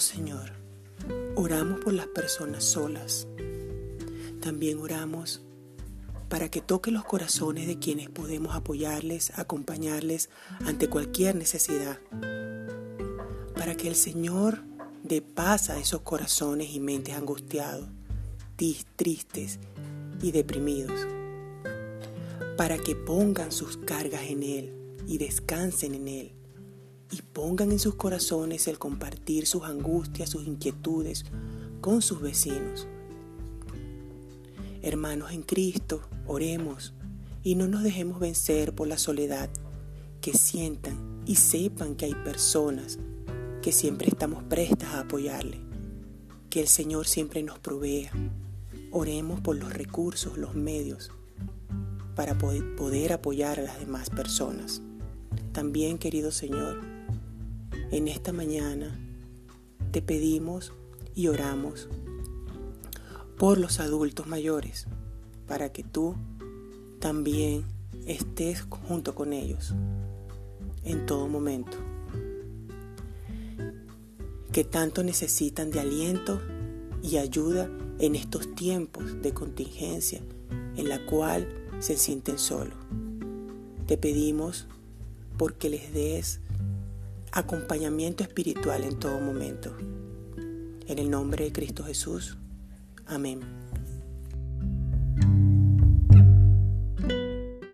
Señor, oramos por las personas solas. También oramos para que toque los corazones de quienes podemos apoyarles, acompañarles ante cualquier necesidad. Para que el Señor dé paz a esos corazones y mentes angustiados, tristes y deprimidos. Para que pongan sus cargas en Él y descansen en Él. Y pongan en sus corazones el compartir sus angustias, sus inquietudes con sus vecinos Hermanos en Cristo, oremos y no nos dejemos vencer por la soledad, que sientan y sepan que hay personas que siempre estamos prestas a apoyarle, que el Señor siempre nos provea. Oremos por los recursos, los medios, para poder apoyar a las demás personas. También, querido Señor, en esta mañana te pedimos y oramos por los adultos mayores, para que tú también estés junto con ellos en todo momento, que tanto necesitan de aliento y ayuda en estos tiempos de contingencia en la cual se sienten solos. Te pedimos porque les des acompañamiento espiritual en todo momento. En el nombre de Cristo Jesús. Amén.